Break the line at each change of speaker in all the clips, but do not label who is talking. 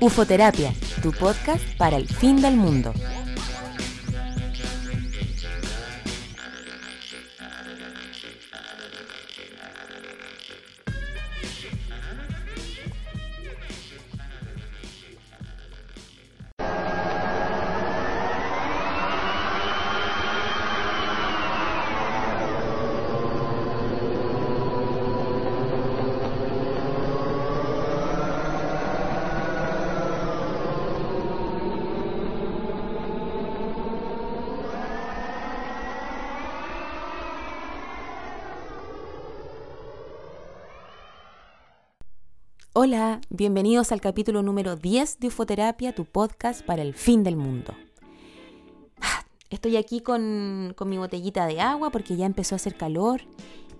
Ufoterapia, tu podcast para el fin del mundo. Bienvenidos al capítulo número 10 de Ufoterapia, tu podcast para el fin del mundo. Ah, estoy aquí con, mi botellita de agua porque ya empezó a hacer calor,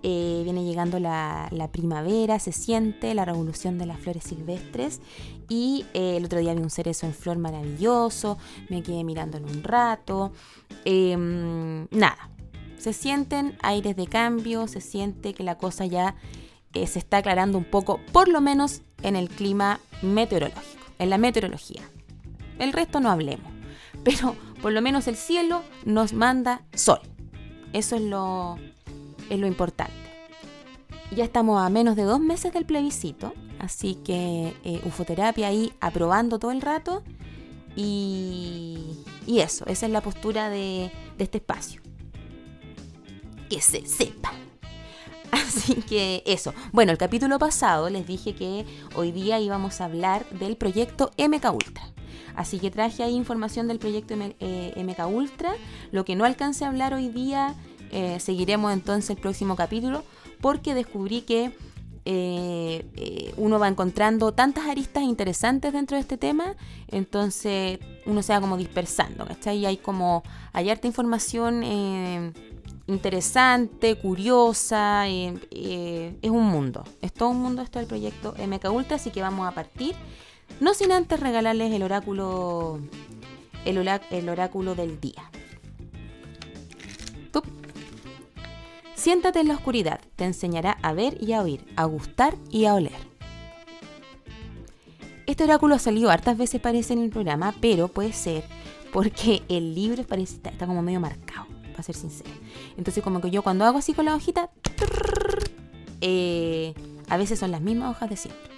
eh, viene llegando la, primavera, se siente la revolución de las flores silvestres. Y eh, el otro día vi un cerezo en flor maravilloso, me quedé mirándolo un rato, em, nada, se sienten aires de cambio, se siente que la cosa ya eh, se está aclarando un poco, por lo menos en el clima meteorológico, en la meteorología. El resto no hablemos, pero por lo menos el cielo nos manda sol. Eso es lo, es lo importante. Ya estamos a menos de dos meses del plebiscito, así que eh, ufoterapia ahí aprobando todo el rato. Y, y eso, esa es la postura de, de este espacio. Que se sepa. Así que eso. Bueno, el capítulo pasado les dije que hoy día íbamos a hablar del proyecto MK Ultra. Así que traje ahí información del proyecto MK eh, Ultra. Lo que no alcancé a hablar hoy día, eh, seguiremos entonces el próximo capítulo, porque descubrí que eh, uno va encontrando tantas aristas interesantes dentro de este tema, entonces uno se va como dispersando, ¿cachai? Y hay como, hay harta información interesante, curiosa, eh, eh, es un mundo, es todo un mundo esto del proyecto MK Ultra, así que vamos a partir, no sin antes regalarles el oráculo, el, oráculo del día. Siéntate en la oscuridad, te enseñará a ver y a oír, a gustar y a oler. Este oráculo ha salido hartas veces parece en el programa, pero puede ser porque el libro está como medio marcado para ser sincera. Entonces como que yo cuando hago así con la hojita, eh, a veces son las mismas hojas de siempre.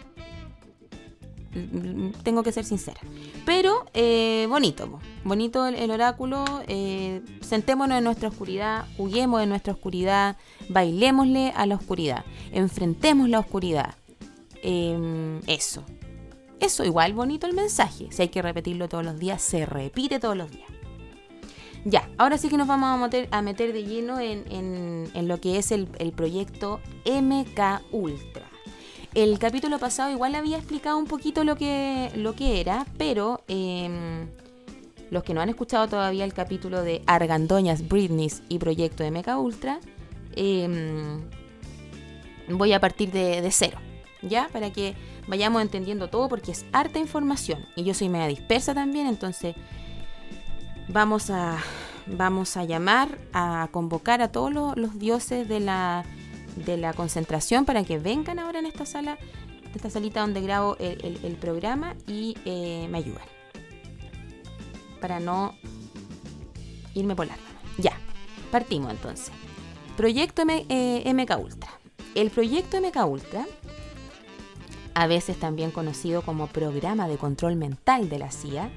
Tengo que ser sincera. Pero eh, bonito, bonito el, oráculo. Eh, sentémonos en nuestra oscuridad, juguemos en nuestra oscuridad, bailémosle a la oscuridad, enfrentemos la oscuridad. Em, eso. Eso, igual bonito el mensaje. Si hay que repetirlo todos los días, se repite todos los días. Ya, ahora sí que nos vamos a meter, de lleno en, lo que es el, proyecto MK Ultra. El capítulo pasado igual había explicado un poquito lo que, lo que era, pero em, los que no han escuchado todavía el capítulo de Argandoñas, Britneys y Proyecto MK Ultra, em, voy a partir de, de, cero, ¿ya? Para que vayamos entendiendo todo porque es harta información y yo soy media dispersa también, entonces vamos a, vamos a llamar, a convocar a todos los, dioses de la, de la concentración para que vengan ahora en esta sala, en esta salita donde grabo el, programa y eh, me ayuden. Para no irme por la Ya, partimos entonces. Proyecto MK eh, Ultra. El proyecto MK Ultra, a veces también conocido como Programa de Control Mental de la CIA,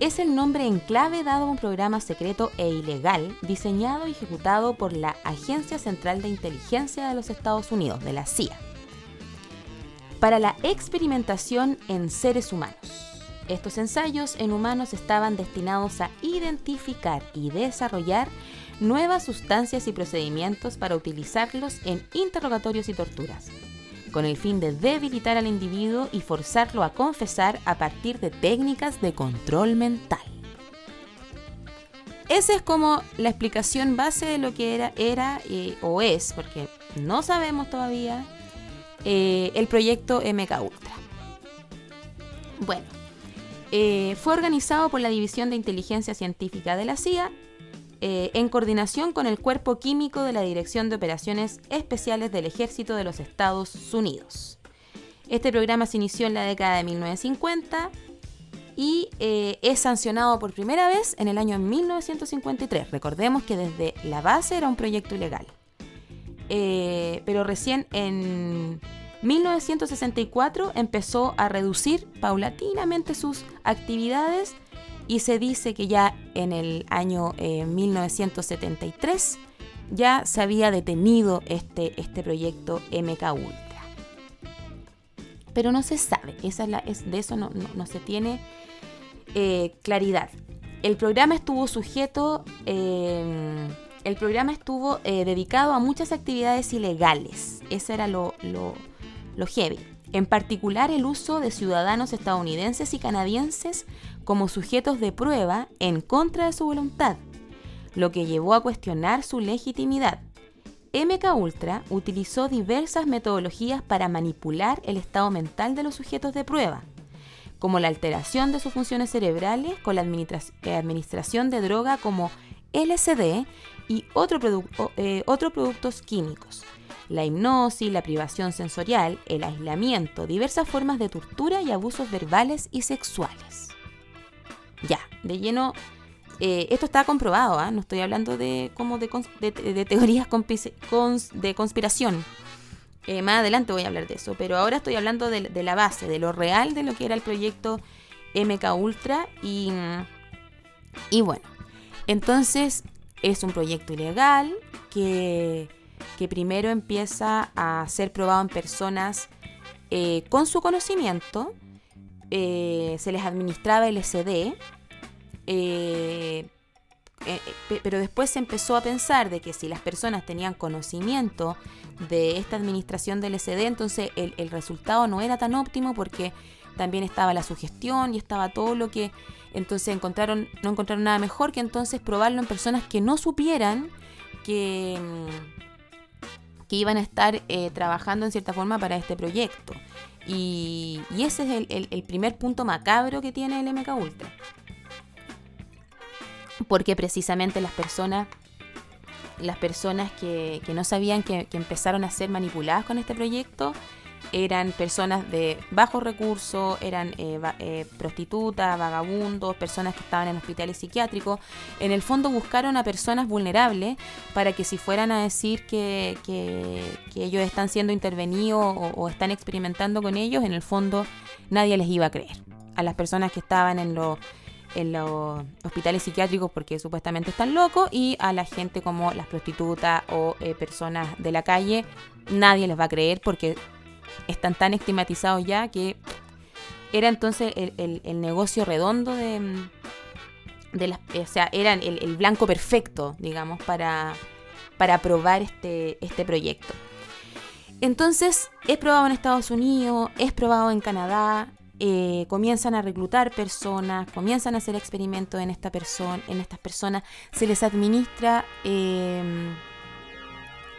es el nombre en clave dado a un programa secreto e ilegal diseñado y ejecutado por la Agencia Central de Inteligencia de los Estados Unidos, de la CIA, para la experimentación en seres humanos. Estos ensayos en humanos estaban destinados a identificar y desarrollar nuevas sustancias y procedimientos para utilizarlos en interrogatorios y torturas con el fin de debilitar al individuo y forzarlo a confesar a partir de técnicas de control mental. Esa es como la explicación base de lo que era, era eh, o es, porque no sabemos todavía, eh, el proyecto MK Ultra. Bueno, Eh, fue organizado por la División de Inteligencia Científica de la CIA eh, en coordinación con el Cuerpo Químico de la Dirección de Operaciones Especiales del Ejército de los Estados Unidos. Este programa se inició en la década de 1950 y eh, es sancionado por primera vez en el año 1953. Recordemos que desde la base era un proyecto ilegal. pero recién en 1964 empezó a reducir paulatinamente sus actividades y se dice que ya en el año 1973 eh, ya se había detenido este, este proyecto MK Ultra. Pero no se sabe, esa es de eso no, se tiene eh, claridad. El programa estuvo sujeto, eh, el programa estuvo dedicado a muchas actividades ilegales. Ese era lo, lo heavy, en particular el uso de ciudadanos estadounidenses y canadienses como sujetos de prueba en contra de su voluntad, lo que llevó a cuestionar su legitimidad. MK Ultra utilizó diversas metodologías para manipular el estado mental de los sujetos de prueba, como la alteración de sus funciones cerebrales con la administración de droga como LSD y eh, otros productos químicos, la hipnosis, la privación sensorial, el aislamiento, diversas formas de tortura y abusos verbales y sexuales. Ya, de lleno, eh, esto está comprobado, ¿ah? no estoy hablando de, como de, teorías de conspiración. Eh, más adelante voy a hablar de eso, pero ahora estoy hablando de, de, la base, de lo real de lo que era el proyecto MK Ultra y, y bueno, entonces es un proyecto ilegal que que primero empieza a ser probado en personas eh, con su conocimiento, eh, se les administraba el SD, eh, pero después se empezó a pensar de que si las personas tenían conocimiento de esta administración del SD, entonces el, el resultado no era tan óptimo porque también estaba la sugestión y estaba todo lo que entonces encontraron no encontraron nada mejor que entonces probarlo en personas que no supieran que mm, que iban a estar eh, trabajando en cierta forma para este proyecto. Y, ese es el, primer punto macabro que tiene el MK Ultra. Porque precisamente las personas, las personas que, no sabían que, que empezaron a ser manipuladas con este proyecto, eran personas de bajos recursos, eran eh, eh, prostitutas, vagabundos, personas que estaban en hospitales psiquiátricos. En el fondo buscaron a personas vulnerables para que si fueran a decir que, ellos están siendo intervenidos o, están experimentando con ellos, en el fondo nadie les iba a creer. A las personas que estaban en los en los hospitales psiquiátricos porque supuestamente están locos y a la gente como las prostitutas o eh, personas de la calle nadie les va a creer porque están tan estigmatizados ya que era entonces el, negocio redondo de, de las, o sea, eran el, blanco perfecto, digamos, para, para aprobar este, este proyecto. Entonces, es probado en Estados Unidos, es probado en Canadá, eh, comienzan a reclutar personas, comienzan a hacer experimentos en, esta persona, en estas personas, se les administra eh,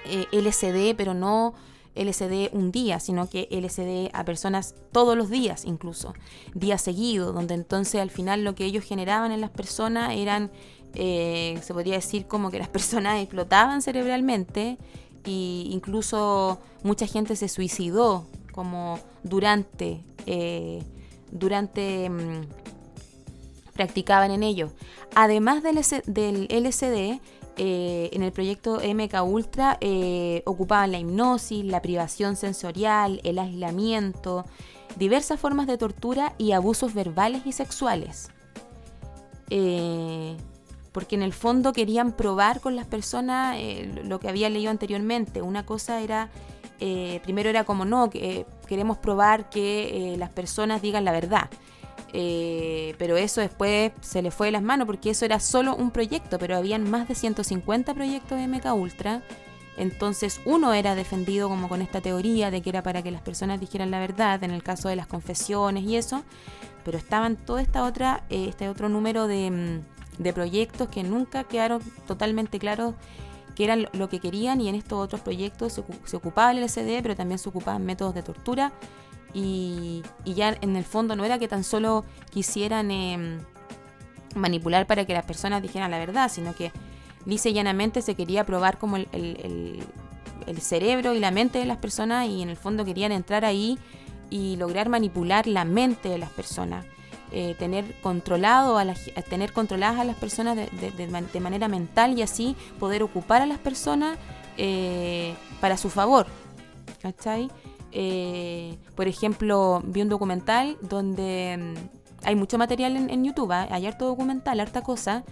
eh, LSD, pero no LSD un día, sino que LSD a personas todos los días incluso, días seguidos, donde entonces al final lo que ellos generaban en las personas eran, eh, se podría decir como que las personas explotaban cerebralmente e incluso mucha gente se suicidó como durante, eh, durante mm, practicaban en ello. Además del, del LSD, eh, en el proyecto MK Ultra eh, ocupaban la hipnosis, la privación sensorial, el aislamiento, diversas formas de tortura y abusos verbales y sexuales. Eh, porque en el fondo querían probar con las personas lo que había leído anteriormente. Una cosa era, primero era como, no, que, queremos probar que las personas digan la verdad. Eh, pero eso después se le fue de las manos porque eso era solo un proyecto, pero habían más de 150 proyectos de MK Ultra. Entonces uno era defendido como con esta teoría de que era para que las personas dijeran la verdad en el caso de las confesiones y eso, pero estaban todo esta otra, eh, este otro número mm, de, proyectos que nunca quedaron totalmente claros que eran lo que querían y en estos otros proyectos se, se ocupaba el LSD, pero también se ocupaban métodos de tortura y, ya en el fondo no era que tan solo quisieran em, manipular para que las personas dijeran la verdad, sino que y llanamente se quería probar como el, el, cerebro y la mente de las personas y en el fondo querían entrar ahí y lograr manipular la mente de las personas. Eh, tener controlado a, tener controladas a las personas de, de, manera mental y así poder ocupar a las personas eh, para su favor. ¿Cachai? Eh, por ejemplo, vi un documental donde mm, hay mucho material en, YouTube, ¿ah? hay harto documental, harta cosa.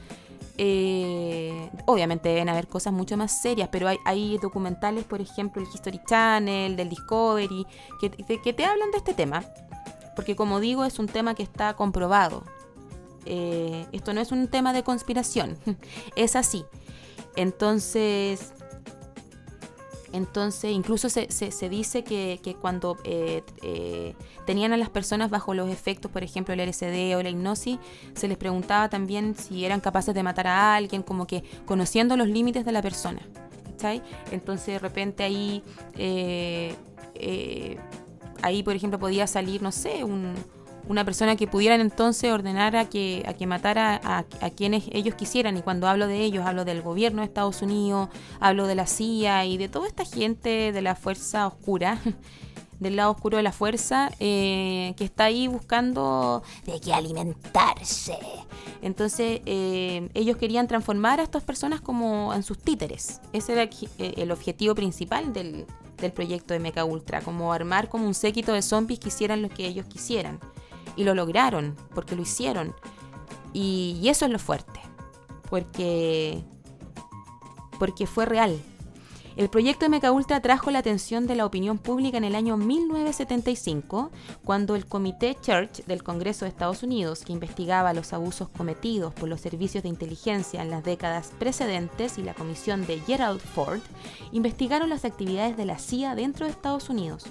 Eh, obviamente deben haber cosas mucho más serias, pero hay, documentales, por ejemplo, el History Channel, del Discovery, que, te hablan de este tema. Porque como digo, es un tema que está comprobado. Eh, esto no es un tema de conspiración, es así. Entonces, entonces, incluso se, se, dice que, cuando eh, eh, tenían a las personas bajo los efectos, por ejemplo, el LSD o la hipnosis, se les preguntaba también si eran capaces de matar a alguien, como que conociendo los límites de la persona. Entonces, de repente ahí, eh, ahí, por ejemplo, podía salir, no sé, un una persona que pudieran entonces ordenar a que, a que matara a, quienes ellos quisieran. Y cuando hablo de ellos, hablo del gobierno de Estados Unidos, hablo de la CIA y de toda esta gente de la fuerza oscura, del lado oscuro de la fuerza, eh, que está ahí buscando de qué alimentarse. Entonces eh, ellos querían transformar a estas personas como en sus títeres. Ese era eh, el objetivo principal del, del proyecto de Mecha Ultra, como armar como un séquito de zombies que hicieran lo que ellos quisieran. Y lo lograron, porque lo hicieron. Y, eso es lo fuerte, porque, porque fue real. El proyecto de Ultra atrajo la atención de la opinión pública en el año 1975, cuando el Comité Church del Congreso de Estados Unidos, que investigaba los abusos cometidos por los servicios de inteligencia en las décadas precedentes, y la comisión de Gerald Ford, investigaron las actividades de la CIA dentro de Estados Unidos.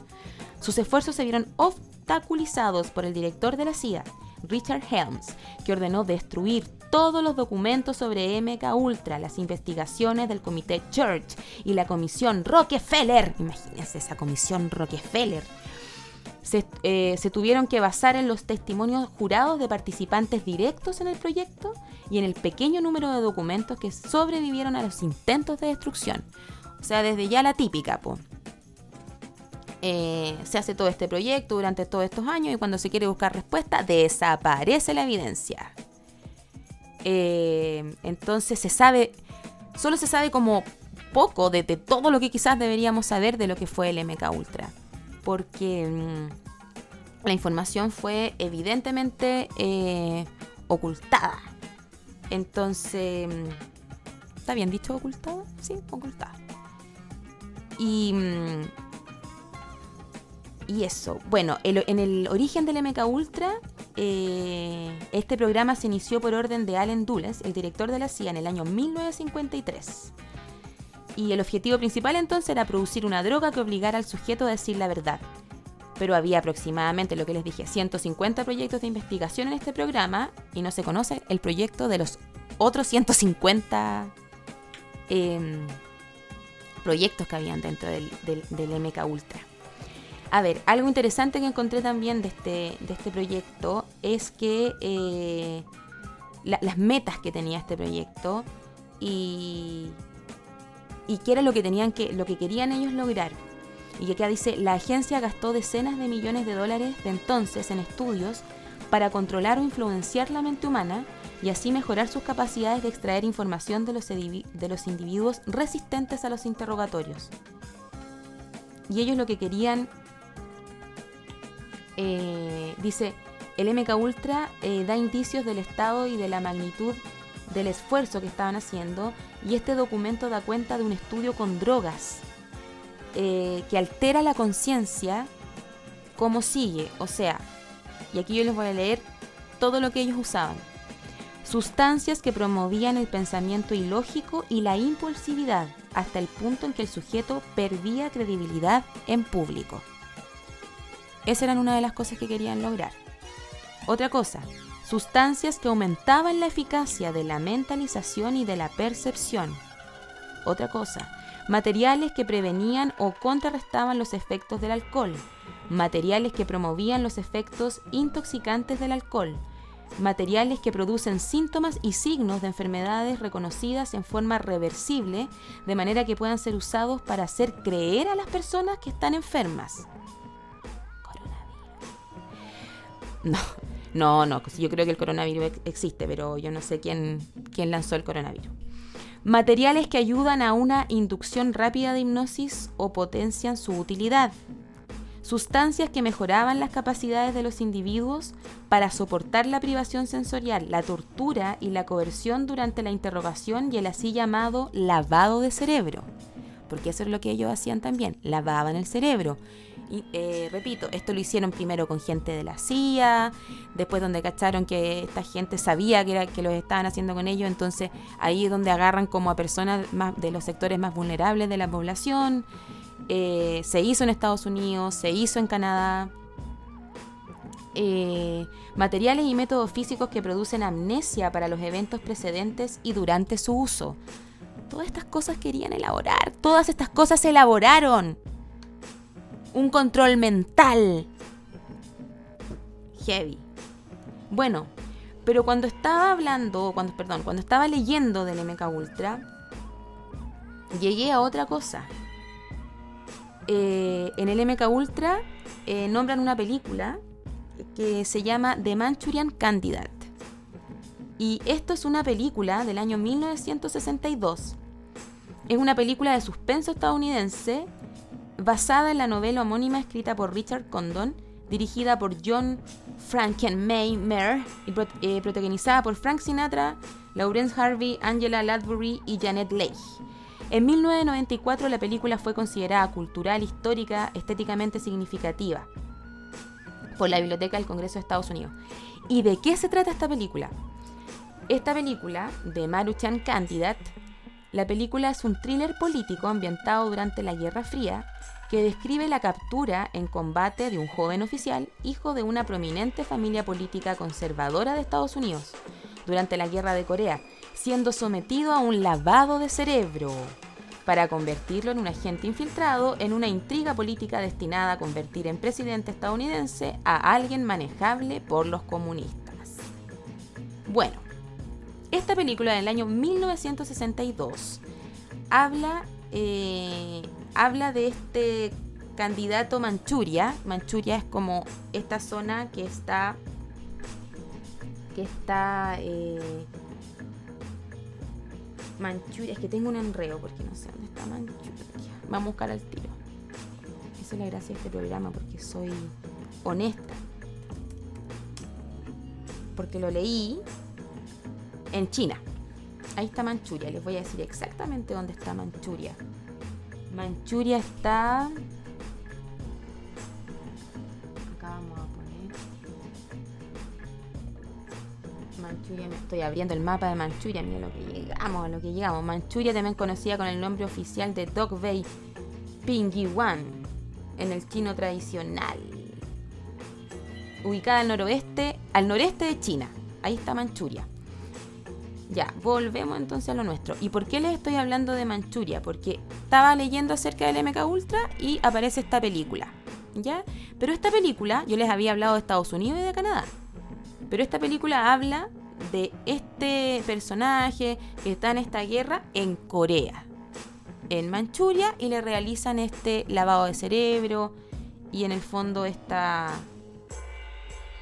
Sus esfuerzos se vieron obstaculizados por el director de la CIA, Richard Helms, que ordenó destruir todos los documentos sobre MK Ultra, las investigaciones del Comité Church y la Comisión Rockefeller. Imagínense esa Comisión Rockefeller. Se, eh, se, tuvieron que basar en los testimonios jurados de participantes directos en el proyecto y en el pequeño número de documentos que sobrevivieron a los intentos de destrucción. O sea, desde ya la típica, po. Eh, se hace todo este proyecto durante todos estos años y cuando se quiere buscar respuesta desaparece la evidencia. Eh, entonces se sabe, solo se sabe como poco de, todo lo que quizás deberíamos saber de lo que fue el MK Ultra. Porque mm, la información fue evidentemente eh, ocultada. Entonces, mm, ¿está bien dicho ocultada? Sí, ocultada. Y mm, y eso, bueno, en el origen del MK Ultra, eh, este programa se inició por orden de Allen Dulles, el director de la CIA, en el año 1953. Y el objetivo principal entonces era producir una droga que obligara al sujeto a decir la verdad. Pero había aproximadamente, lo que les dije, 150 proyectos de investigación en este programa y no se conoce el proyecto de los otros 150 em, proyectos que habían dentro del, del MK Ultra. A ver, algo interesante que encontré también de este, de este proyecto es que eh, las metas que tenía este proyecto y, y qué era lo que tenían que, lo que querían ellos lograr. Y acá dice, la agencia gastó decenas de millones de dólares de entonces en estudios para controlar o influenciar la mente humana y así mejorar sus capacidades de extraer información de los, de los individuos resistentes a los interrogatorios. Y ellos lo que querían eh, dice, el MK Ultra eh, da indicios del estado y de la magnitud del esfuerzo que estaban haciendo y este documento da cuenta de un estudio con drogas eh, que altera la conciencia como sigue, o sea, y aquí yo les voy a leer todo lo que ellos usaban. Sustancias que promovían el pensamiento ilógico y la impulsividad hasta el punto en que el sujeto perdía credibilidad en público. Esas eran una de las cosas que querían lograr. Otra cosa, sustancias que aumentaban la eficacia de la mentalización y de la percepción. Otra cosa, materiales que prevenían o contrarrestaban los efectos del alcohol. materiales que promovían los efectos intoxicantes del alcohol, materiales que producen síntomas y signos de enfermedades reconocidas en forma reversible, de manera que puedan ser usados para hacer creer a las personas que están enfermas. No, no, no, yo creo que el coronavirus existe, pero yo no sé quién, quién lanzó el coronavirus. Materiales que ayudan a una inducción rápida de hipnosis o potencian su utilidad sustancias que mejoraban las capacidades de los individuos para soportar la privación sensorial, la tortura y la coerción durante la interrogación y el así llamado lavado de cerebro. Porque eso es lo que ellos hacían también, lavaban el cerebro. Eh, repito, esto lo hicieron primero con gente de la CIA, después donde cacharon que esta gente sabía que, que lo estaban haciendo con ellos, entonces ahí es donde agarran como a personas más, de los sectores más vulnerables de la población. Eh, se hizo en Estados Unidos, se hizo en Canadá. Eh, materiales y métodos físicos que producen amnesia para los eventos precedentes y durante su uso. Todas estas cosas querían elaborar, todas estas cosas se elaboraron. Un control mental. Heavy. Bueno, pero cuando estaba hablando, cuando, perdón, cuando estaba leyendo del MK Ultra, llegué a otra cosa. Eh, en el MK Ultra eh, nombran una película que se llama The Manchurian Candidate. Y esto es una película del año 1962. Es una película de suspenso estadounidense basada en la novela homónima escrita por Richard Condon, dirigida por John Frankenheimer y eh, protagonizada por Frank Sinatra, Laurence Harvey, Angela Lansbury y Janet Leigh. En 1994 la película fue considerada cultural, histórica, estéticamente significativa por la Biblioteca del Congreso de Estados Unidos. ¿Y de qué se trata esta película? Esta película, de Maruchan Candidate, la película es un thriller político ambientado durante la Guerra Fría que describe la captura en combate de un joven oficial, hijo de una prominente familia política conservadora de Estados Unidos, durante la Guerra de Corea, siendo sometido a un lavado de cerebro para convertirlo en un agente infiltrado en una intriga política destinada a convertir en presidente estadounidense a alguien manejable por los comunistas. Bueno, esta película del año 1962 habla, eh, habla de este candidato Manchuria. Manchuria es como esta zona que está que está eh, Manchuria, es que tengo un enreo porque no sé dónde está Manchuria. Vamos a buscar al tiro. Esa es la gracia de este programa porque soy honesta. Porque lo leí en China. Ahí está Manchuria. Les voy a decir exactamente dónde está Manchuria. Manchuria está Manchuria, me estoy abriendo el mapa de Manchuria, mira lo que llegamos, a lo que llegamos. Manchuria también conocida con el nombre oficial de Dog Bay Pingyiwan en el chino tradicional. Ubicada al noroeste, al noreste de China. Ahí está Manchuria. Ya, volvemos entonces a lo nuestro. ¿Y por qué les estoy hablando de Manchuria? Porque estaba leyendo acerca del MK Ultra y aparece esta película. ¿Ya? Pero esta película, yo les había hablado de Estados Unidos y de Canadá. Pero esta película habla de este personaje que está en esta guerra en Corea, en Manchuria, y le realizan este lavado de cerebro y en el fondo esta,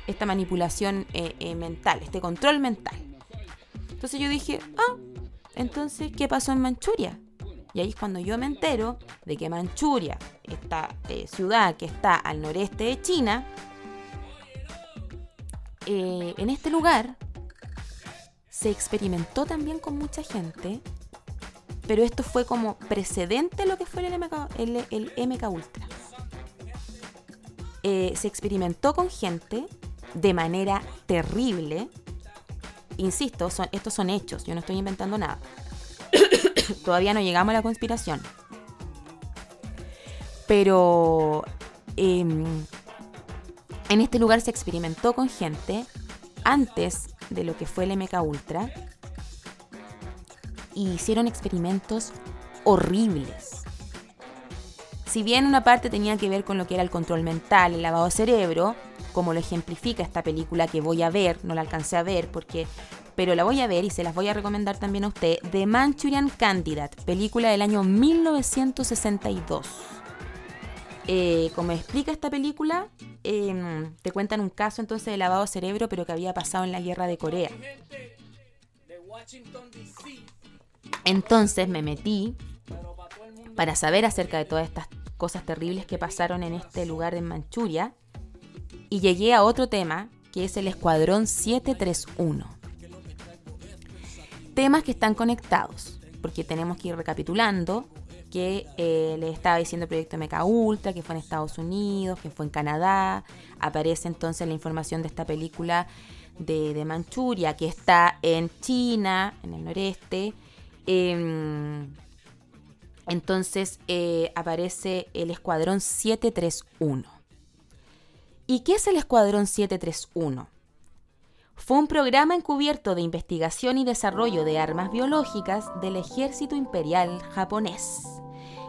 esta manipulación eh, eh, mental, este control mental. Entonces yo dije, ah, entonces, ¿qué pasó en Manchuria? Y ahí es cuando yo me entero de que Manchuria, esta eh, ciudad que está al noreste de China, eh, en este lugar se experimentó también con mucha gente, pero esto fue como precedente a lo que fue el MK, Ultra. Eh, se experimentó con gente de manera terrible. Insisto, estos son hechos, yo no estoy inventando nada. Todavía no llegamos a la conspiración. Pero em, en este lugar se experimentó con gente antes de lo que fue el MK Ultra y hicieron experimentos horribles. si bien una parte tenía que ver con lo que era el control mental, el lavado de cerebro, como lo ejemplifica esta película que voy a ver, no la alcancé a ver porque pero la voy a ver y se las voy a recomendar también a usted, The Manchurian Candidate, película del año 1962. Eh, como explica esta película, em, te cuentan un caso entonces de lavado de cerebro, pero que había pasado en la guerra de Corea. Entonces me metí para saber acerca de todas estas cosas terribles que pasaron en este lugar de Manchuria y llegué a otro tema que es el Escuadrón 731. Temas que están conectados, porque tenemos que ir recapitulando que eh, le estaba diciendo el proyecto Meca Ultra, que fue en Estados Unidos, que fue en Canadá. Aparece entonces la información de esta película de, Manchuria, que está en China, en el noreste. Em, entonces eh, aparece el Escuadrón 731. ¿Y qué es el Escuadrón 731? Fue un programa encubierto de investigación y desarrollo de armas biológicas del ejército imperial japonés,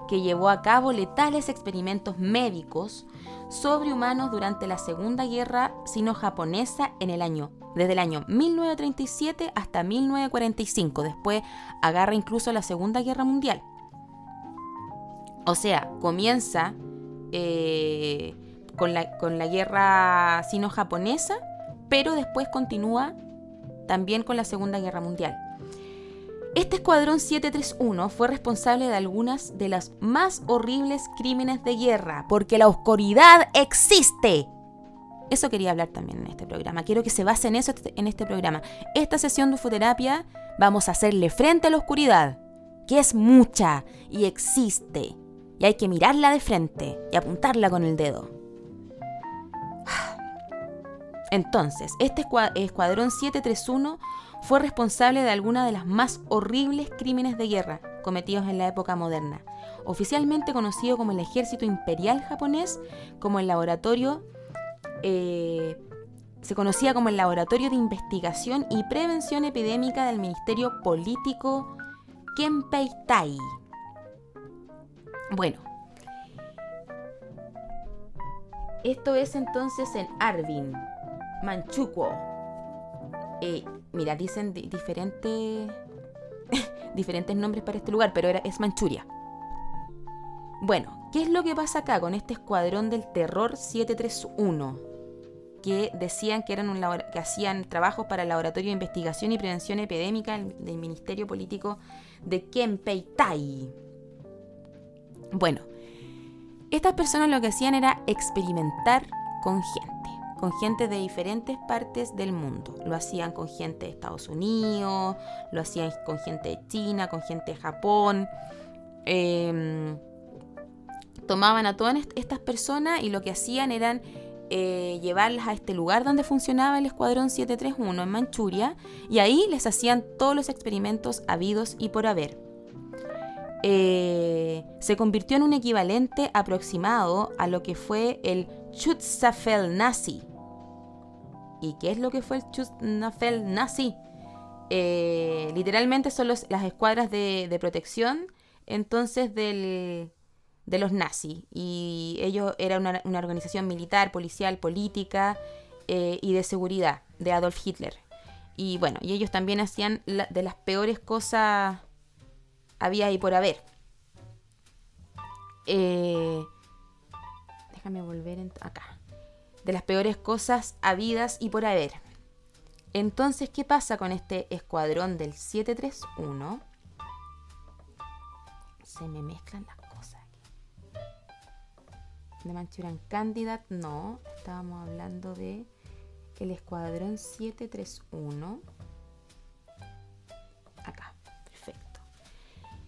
que llevó a cabo letales experimentos médicos sobre humanos durante la Segunda Guerra Sino-Japonesa en el año desde el año 1937 hasta 1945. Después agarra incluso la Segunda Guerra Mundial. O sea, comienza eh, con, la, con la guerra sino-japonesa, pero después continúa también con la Segunda Guerra Mundial. Este escuadrón 731 fue responsable de algunas de las más horribles crímenes de guerra, porque la oscuridad existe. Eso quería hablar también en este programa. Quiero que se base en eso en este programa. Esta sesión de ufoterapia vamos a hacerle frente a la oscuridad, que es mucha y existe. Y hay que mirarla de frente y apuntarla con el dedo. Entonces, este escuadrón 731 fue responsable de algunas de las más horribles crímenes de guerra cometidos en la época moderna, oficialmente conocido como el Ejército Imperial Japonés, como el laboratorio eh, se conocía como el Laboratorio de Investigación y Prevención Epidémica del Ministerio Político Kenpei-Tai. Bueno, esto es entonces en Arvin, Manchukuo. Eh, mira, dicen diferentes diferentes nombres para este lugar, pero era, es Manchuria. Bueno, ¿qué es lo que pasa acá con este escuadrón del terror 731? Que decían que, eran que hacían trabajos para el Laboratorio de Investigación y Prevención Epidémica del Ministerio Político de Kenpei-Tai. Bueno, estas personas lo que hacían era experimentar con gente, con gente de diferentes partes del mundo. Lo hacían con gente de Estados Unidos, lo hacían con gente de China, con gente de Japón. Eh, tomaban a todas estas personas y lo que hacían eran eh, llevarlas a este lugar donde funcionaba el Escuadrón 731 en Manchuria y ahí les hacían todos los experimentos habidos y por haber. Eh, se convirtió en un equivalente aproximado a lo que fue el Schutzstaffel nazi. ¿Y qué es lo que fue el Schutzstaffel nazi? Eh, literalmente son las escuadras de protección entonces del, de los nazis. Y ellos eran una, organización militar, policial, política eh, y de seguridad de Adolf Hitler. Y bueno, y ellos también hacían de las peores cosas había ahí por haber. Eh, déjame volver acá. De las peores cosas habidas y por haber. Entonces, ¿qué pasa con este escuadrón del 731? Se me mezclan las de Manchurian Candidate, no. Estábamos hablando de el Escuadrón 731.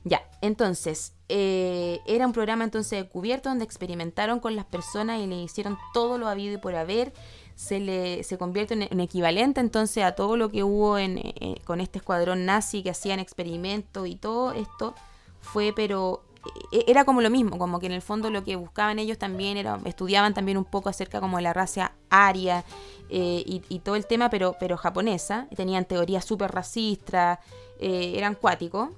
Ya, entonces, eh, era un programa entonces cubierto donde experimentaron con las personas y le hicieron todo lo habido y por haber. Se, le, se convierte en, un equivalente entonces a todo lo que hubo en, eh, con este escuadrón nazi que hacían experimentos y todo esto fue pero e-, era como lo mismo, como que en el fondo lo que buscaban ellos también era, estudiaban también un poco acerca como de la raza aria eh, y, todo el tema, pero, pero japonesa, tenían teorías súper racistas, eh, eran cuáticos.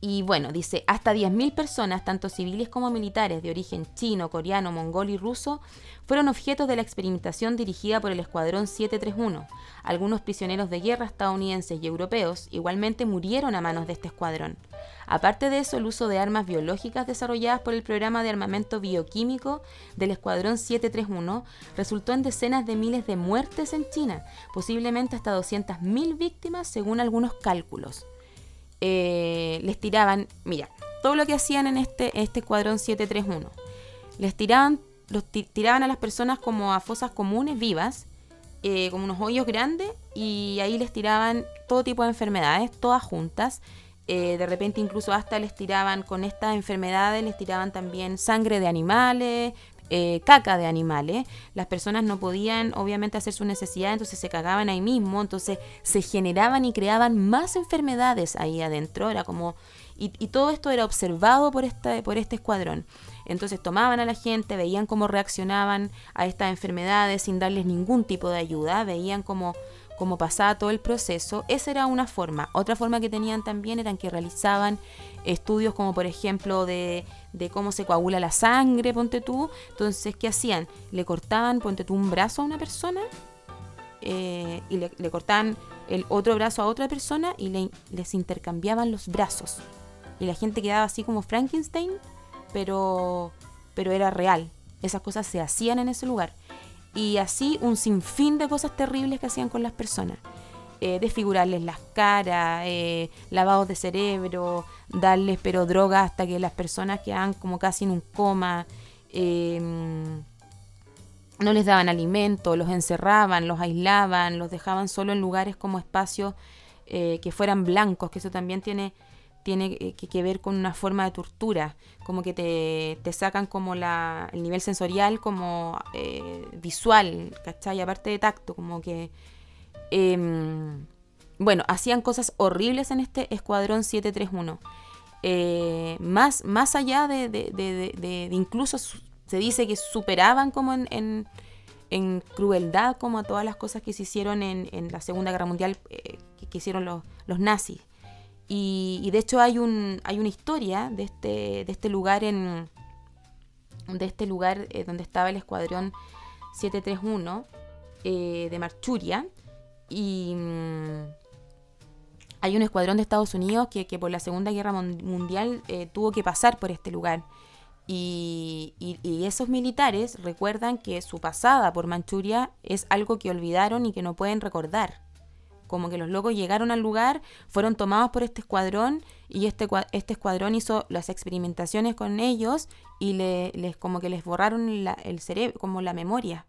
Y bueno, dice, hasta 10.000 personas, tanto civiles como militares de origen chino, coreano, mongol y ruso, fueron objetos de la experimentación dirigida por el Escuadrón 731. Algunos prisioneros de guerra estadounidenses y europeos igualmente murieron a manos de este escuadrón. Aparte de eso, el uso de armas biológicas desarrolladas por el programa de armamento bioquímico del Escuadrón 731 resultó en decenas de miles de muertes en China, posiblemente hasta 200.000 víctimas según algunos cálculos. Eh, les tiraban, mira, todo lo que hacían en este, este escuadrón 731, les tiraban, los tiraban a las personas como a fosas comunes vivas, eh, como unos hoyos grandes, y ahí les tiraban todo tipo de enfermedades, todas juntas. Eh, de repente incluso hasta les tiraban con estas enfermedades, les tiraban también sangre de animales, eh, caca de animales, las personas no podían obviamente hacer su necesidad, entonces se cagaban ahí mismo, entonces se generaban y creaban más enfermedades ahí adentro, era como... Y, todo esto era observado por, esta, por este escuadrón. Entonces tomaban a la gente, veían cómo reaccionaban a estas enfermedades sin darles ningún tipo de ayuda, veían cómo cómo pasaba todo el proceso. Esa era una forma. Otra forma que tenían también eran que realizaban estudios como por ejemplo de, cómo se coagula la sangre, ponte tú. Entonces, ¿qué hacían? Le cortaban, ponte tú, un brazo a una persona eh, y le, cortaban el otro brazo a otra persona y le, les intercambiaban los brazos. Y la gente quedaba así como Frankenstein, pero, pero era real. Esas cosas se hacían en ese lugar y así un sinfín de cosas terribles que hacían con las personas. Eh, desfigurarles las caras, eh, lavados de cerebro, darles pero drogas hasta que las personas quedaban como casi en un coma, em, no les daban alimento, los encerraban, los aislaban, los dejaban solo en lugares como espacios eh, que fueran blancos, que eso también tiene tiene eh, que, ver con una forma de tortura, como que te, sacan como la, el nivel sensorial como eh, visual, ¿cachai? Aparte de tacto, como que... Em, bueno, hacían cosas horribles en este Escuadrón 731. Eh, más, más allá de, de, incluso se dice que superaban como en, en, crueldad como a todas las cosas que se hicieron en, en la Segunda Guerra Mundial que, que, hicieron los, los nazis. Y, de hecho hay, un, hay una historia de este, de este lugar en de este lugar eh, donde estaba el escuadrón 731 eh, de Marchuria y mm, hay un escuadrón de Estados Unidos que, por la Segunda Guerra Mundial eh, tuvo que pasar por este lugar. Y, y, esos militares recuerdan que su pasada por Manchuria es algo que olvidaron y que no pueden recordar como que los locos llegaron al lugar, fueron tomados por este escuadrón y este, este escuadrón hizo las experimentaciones con ellos y les como que les borraron el cerebro, como la memoria.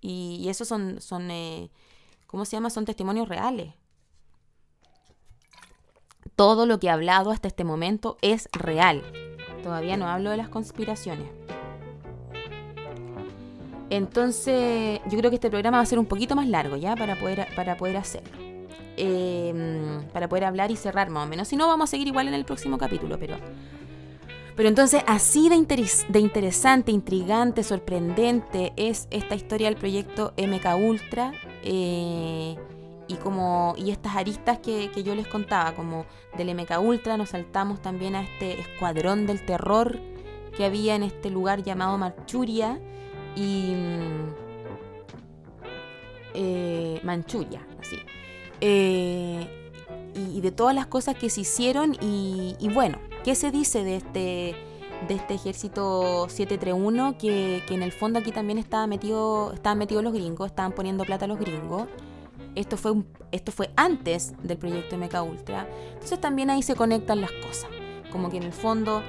Y, esos son, son eh, ¿cómo se llama? Son testimonios reales. Todo lo que he hablado hasta este momento es real. Todavía no hablo de las conspiraciones. Entonces, yo creo que este programa va a ser un poquito más largo, ¿ya? Para poder, para poder hacerlo. Em, para poder hablar y cerrar más o menos. Si no, vamos a seguir igual en el próximo capítulo, pero... Pero entonces, así de, de interesante, intrigante, sorprendente es esta historia del proyecto MK Ultra. Eh, y como y estas aristas que, que, yo les contaba, como del MK Ultra, nos saltamos también a este escuadrón del terror que había en este lugar llamado Marchuria y eh, Manchuria, así. Eh, y, de todas las cosas que se hicieron y, bueno, ¿qué se dice de este de este ejército 731 que, que en el fondo aquí también estaba metido, estaban metidos los gringos, estaban poniendo plata a los gringos. Esto fue, esto fue antes del proyecto MK Ultra. Entonces también ahí se conectan las cosas. Como que en el fondo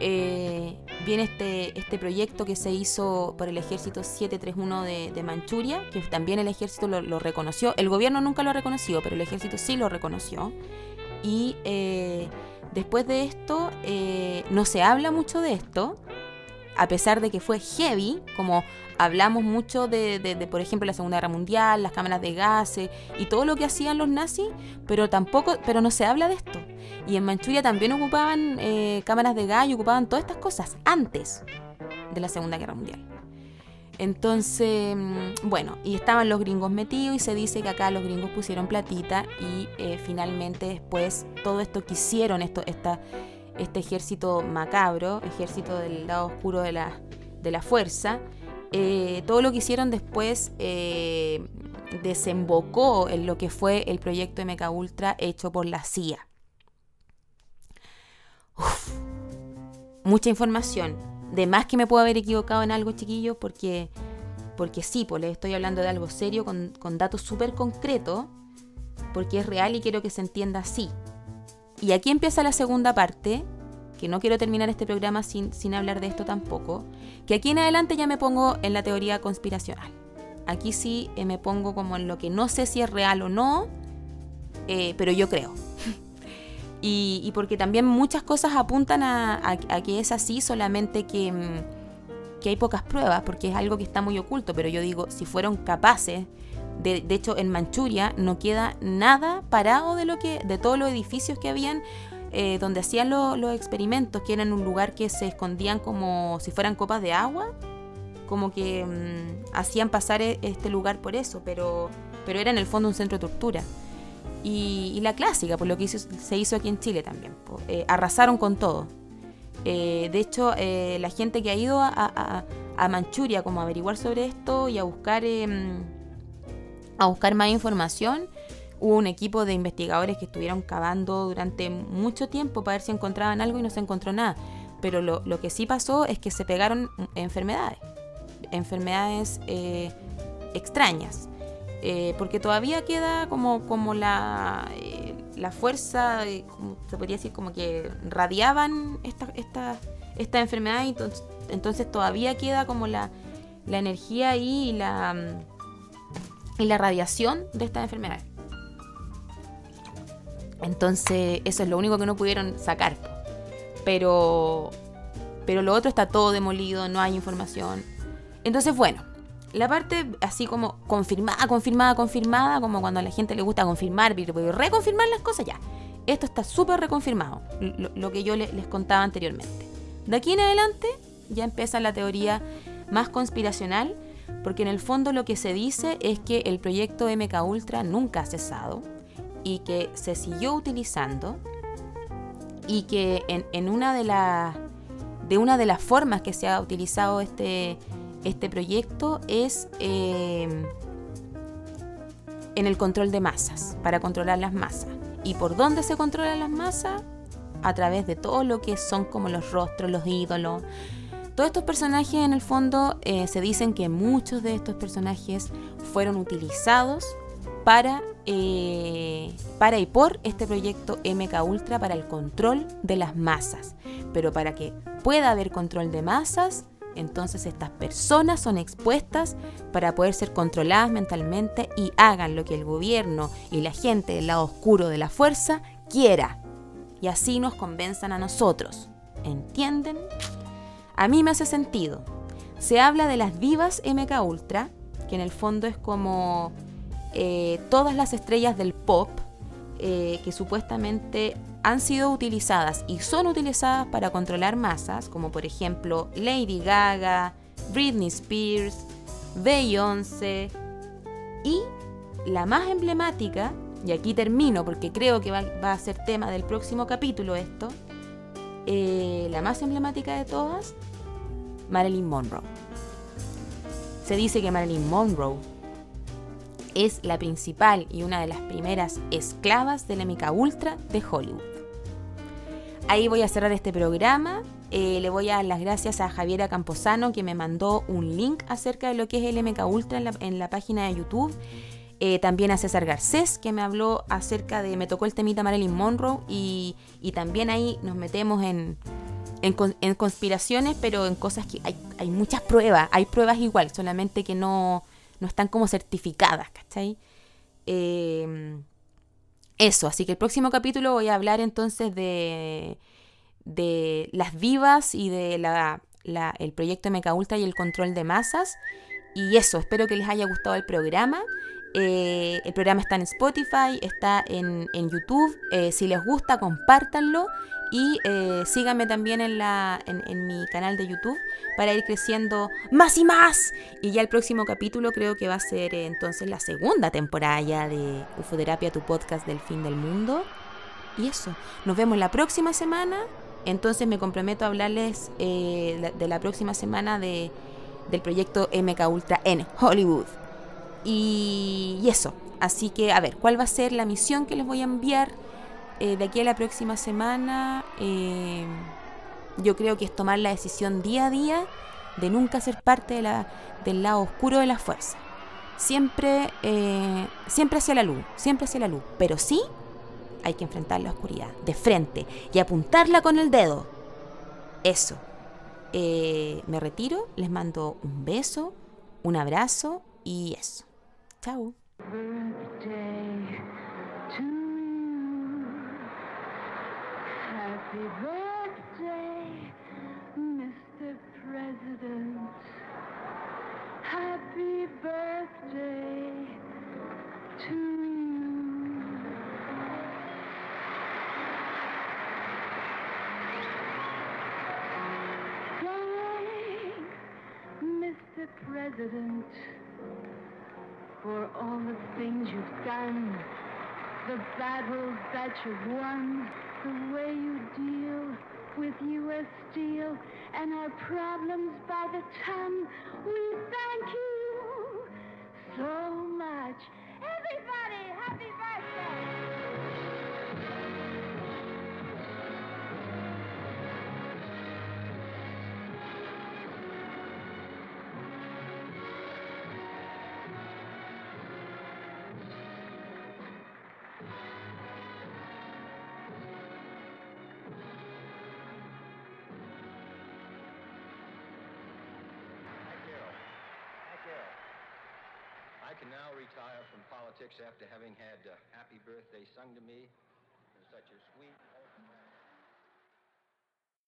eh, viene este, este proyecto que se hizo por el ejército 731 de, Manchuria, que también el ejército lo, reconoció. El gobierno nunca lo ha reconocido, pero el ejército sí lo reconoció. Y eh, después de esto, eh, no se habla mucho de esto, a pesar de que fue heavy, como hablamos mucho de, por ejemplo, la Segunda Guerra Mundial, las cámaras de gases y todo lo que hacían los nazis, pero tampoco, pero no se habla de esto. Y en Manchuria también ocupaban eh, cámaras de gas y ocupaban todas estas cosas antes de la Segunda Guerra Mundial. Entonces, mm, bueno, y estaban los gringos metidos y se dice que acá los gringos pusieron platita y eh, finalmente después todo esto que hicieron, esto, esta, este ejército macabro, ejército del lado oscuro de la, de la fuerza, eh, todo lo que hicieron después eh, desembocó en lo que fue el proyecto MK Ultra hecho por la CIA. mucha información. De más que me puedo haber equivocado en algo, chiquillos, porque, porque sí, pues estoy hablando de algo serio, con, con datos súper concretos, porque es real y quiero que se entienda así. Y aquí empieza la segunda parte, que no quiero terminar este programa sin, sin hablar de esto tampoco, que aquí en adelante ya me pongo en la teoría conspiracional. Aquí sí eh, me pongo como en lo que no sé si es real o no, eh, pero yo creo. y, porque también muchas cosas apuntan a, que es así, solamente que, mm, que, hay pocas pruebas, porque es algo que está muy oculto, pero yo digo, si fueron capaces, de, de hecho en Manchuria no queda nada parado de, lo que, de todos los edificios que habían. Eh, donde hacían los experimentos, que eran un lugar que se escondían como si fueran copas de agua, como que mm, hacían pasar e, este lugar por eso, pero, pero era en el fondo un centro de tortura. Y, la clásica, por lo que se hizo aquí en Chile también. Eh, arrasaron con todo. Eh, de hecho, la gente que ha ido a, Manchuria como a averiguar sobre esto y a buscar, em, a buscar más información, hubo un equipo de investigadores que estuvieron cavando durante mucho tiempo para ver si encontraban algo y no se encontró nada. Pero lo, lo que sí pasó es que se pegaron enfermedades, enfermedades extrañas. Eh, porque todavía queda como, como la, eh, la fuerza, se podría decir como que radiaban esta, esta, esta enfermedad, y entonces, todavía queda como la, la energía ahí y la, mm, y la radiación de esta enfermedad. Entonces, eso es lo único que no pudieron sacar. Pero, pero lo otro está todo demolido, no hay información. Entonces, bueno, la parte así como confirmada, confirmada, confirmada, como cuando a la gente le gusta confirmar, reconfirmar las cosas, ya. Esto está súper reconfirmado, lo, que yo les, contaba anteriormente. De aquí en adelante ya empieza la teoría más conspiracional, porque en el fondo lo que se dice es que el proyecto MK Ultra nunca ha cesado y que se siguió utilizando y que en, en una de las de una de las formas que se ha utilizado este este proyecto es eh, en el control de masas, para controlar las masas. ¿Y por dónde se controlan las masas? A través de todo lo que son como los rostros, los ídolos. Todos estos personajes en el fondo eh, se dicen que muchos de estos personajes fueron utilizados para, eh, para y por este proyecto MK Ultra para el control de las masas. Pero para que pueda haber control de masas, entonces estas personas son expuestas para poder ser controladas mentalmente y hagan lo que el gobierno y la gente del lado oscuro de la fuerza quiera. Y así nos convenzan a nosotros. ¿Entienden? A mí me hace sentido. Se habla de las divas MK Ultra, que en el fondo es como eh, todas las estrellas del pop eh, que supuestamente han sido utilizadas y son utilizadas para controlar masas, como por ejemplo Lady Gaga, Britney Spears, Beyoncé y la más emblemática, y aquí termino porque creo que va, a ser tema del próximo capítulo esto, eh, la más emblemática de todas, Marilyn Monroe. Se dice que Marilyn Monroe es la principal y una de las primeras esclavas de la MK Ultra de Hollywood. Ahí voy a cerrar este programa. Eh, le voy a dar las gracias a Javiera Camposano que me mandó un link acerca de lo que es el MK Ultra en la, página de YouTube. Eh, también a César Garcés que me habló acerca de, me tocó el temita Marilyn Monroe y, también ahí nos metemos en, en, conspiraciones, pero en cosas que hay, hay, muchas pruebas, hay pruebas igual, solamente que no, no están como certificadas, ¿cachai? Eh, eso, así que el próximo capítulo voy a hablar entonces de, de las vivas y de la, el proyecto MK Ultra y el control de masas. Y eso, espero que les haya gustado el programa. Eh, el programa está en Spotify, está en, YouTube. Eh, si les gusta, compártanlo. Y eh, síganme también en, la, en, mi canal de YouTube para ir creciendo más y más. Y ya el próximo capítulo creo que va a ser entonces la segunda temporada ya de Ufoterapia, tu podcast del fin del mundo. Y eso, nos vemos la próxima semana. Entonces me comprometo a hablarles de la próxima semana de, del proyecto MK Ultra en Hollywood. Y, eso, así que a ver, ¿cuál va a ser la misión que les voy a enviar? Eh, de aquí a la próxima semana, eh, yo creo que es tomar la decisión día a día de nunca ser parte de la, del lado oscuro de la fuerza. Siempre, eh, siempre hacia la luz, siempre hacia la luz. Pero sí hay que enfrentar la oscuridad de frente y apuntarla con el dedo. Eso. me retiro, les mando un beso, un abrazo y eso. Chao. Happy birthday, Mr. President. Happy birthday battles that you've won the way you deal with U.S. Steel and our problems by the ton. We thank you I can now retire from politics after having had uh, happy birthday sung to me in such a sweet...